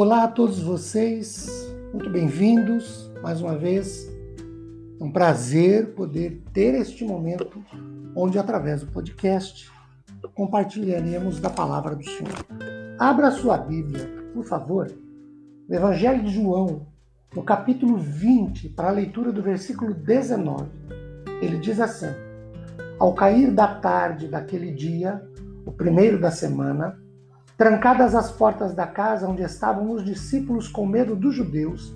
Olá a todos vocês, muito bem-vindos mais uma vez. É um prazer poder ter este momento onde, através do podcast, compartilharemos da palavra do Senhor. Abra sua Bíblia, por favor, no Evangelho de João, no capítulo 20, para a leitura do versículo 19. Ele diz assim: Ao cair da tarde daquele dia, o primeiro da semana, Trancadas as portas da casa onde estavam os discípulos com medo dos judeus,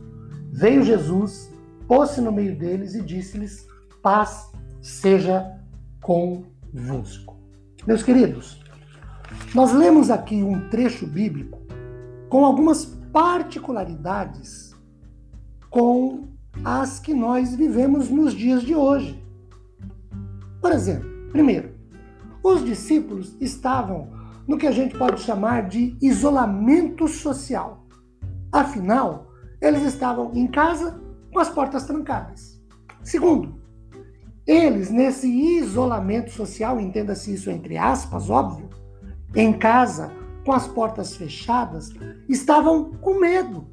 veio Jesus, pôs-se no meio deles e disse-lhes: Paz seja convosco. Meus queridos, nós lemos aqui um trecho bíblico com algumas particularidades com as que nós vivemos nos dias de hoje. Por exemplo, primeiro, os discípulos estavam no que a gente pode chamar de isolamento social. Afinal, eles estavam em casa com as portas trancadas. Segundo, eles, nesse isolamento social, entenda-se isso entre aspas, óbvio, em casa, com as portas fechadas, estavam com medo.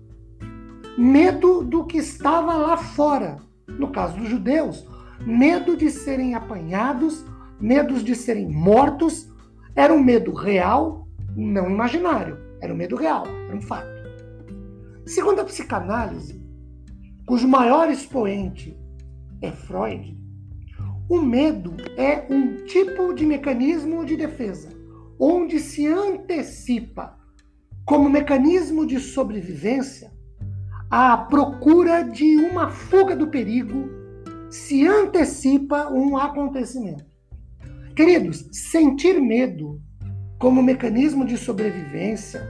Medo do que estava lá fora. No caso dos judeus, medo de serem apanhados, medos de serem mortos era um medo real, não imaginário. Era um medo real, era um fato. Segundo a psicanálise, cujo maior expoente é Freud, o medo é um tipo de mecanismo de defesa, onde se antecipa, como mecanismo de sobrevivência, a procura de uma fuga do perigo, se antecipa um acontecimento. Queridos, sentir medo como mecanismo de sobrevivência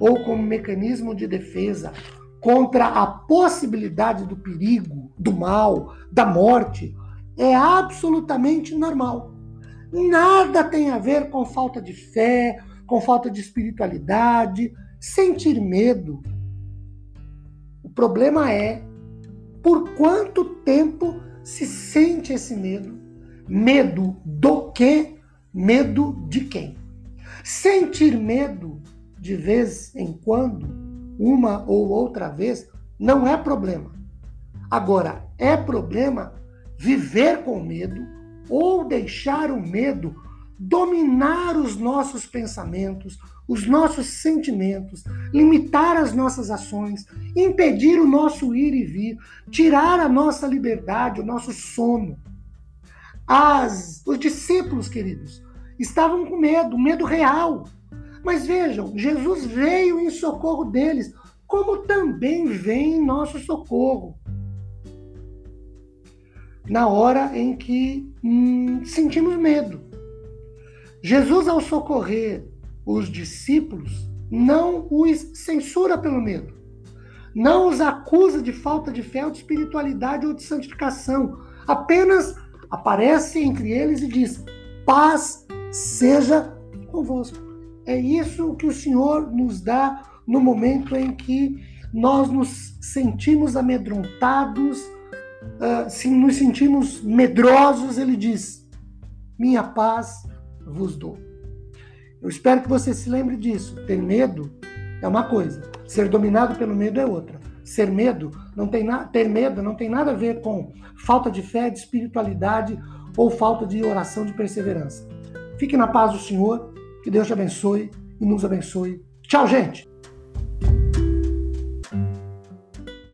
ou como mecanismo de defesa contra a possibilidade do perigo, do mal, da morte, é absolutamente normal. Nada tem a ver com falta de fé, com falta de espiritualidade, sentir medo. O problema é por quanto tempo se sente esse medo Medo do que? Medo de quem? Sentir medo de vez em quando, uma ou outra vez, não é problema. Agora, é problema viver com medo ou deixar o medo dominar os nossos pensamentos, os nossos sentimentos, limitar as nossas ações, impedir o nosso ir e vir, tirar a nossa liberdade, o nosso sono. As, os discípulos, queridos, estavam com medo, medo real. Mas vejam, Jesus veio em socorro deles, como também vem em nosso socorro. Na hora em que hum, sentimos medo. Jesus, ao socorrer os discípulos, não os censura pelo medo. Não os acusa de falta de fé ou de espiritualidade ou de santificação. Apenas aparece entre eles e diz: paz seja convosco. É isso que o Senhor nos dá no momento em que nós nos sentimos amedrontados, uh, se nos sentimos medrosos, ele diz: Minha paz vos dou. Eu espero que você se lembre disso. Ter medo é uma coisa, ser dominado pelo medo é outra. Ser medo não tem na... ter medo não tem nada a ver com falta de fé, de espiritualidade ou falta de oração, de perseverança. Fique na paz do Senhor, que Deus te abençoe e nos abençoe. Tchau, gente!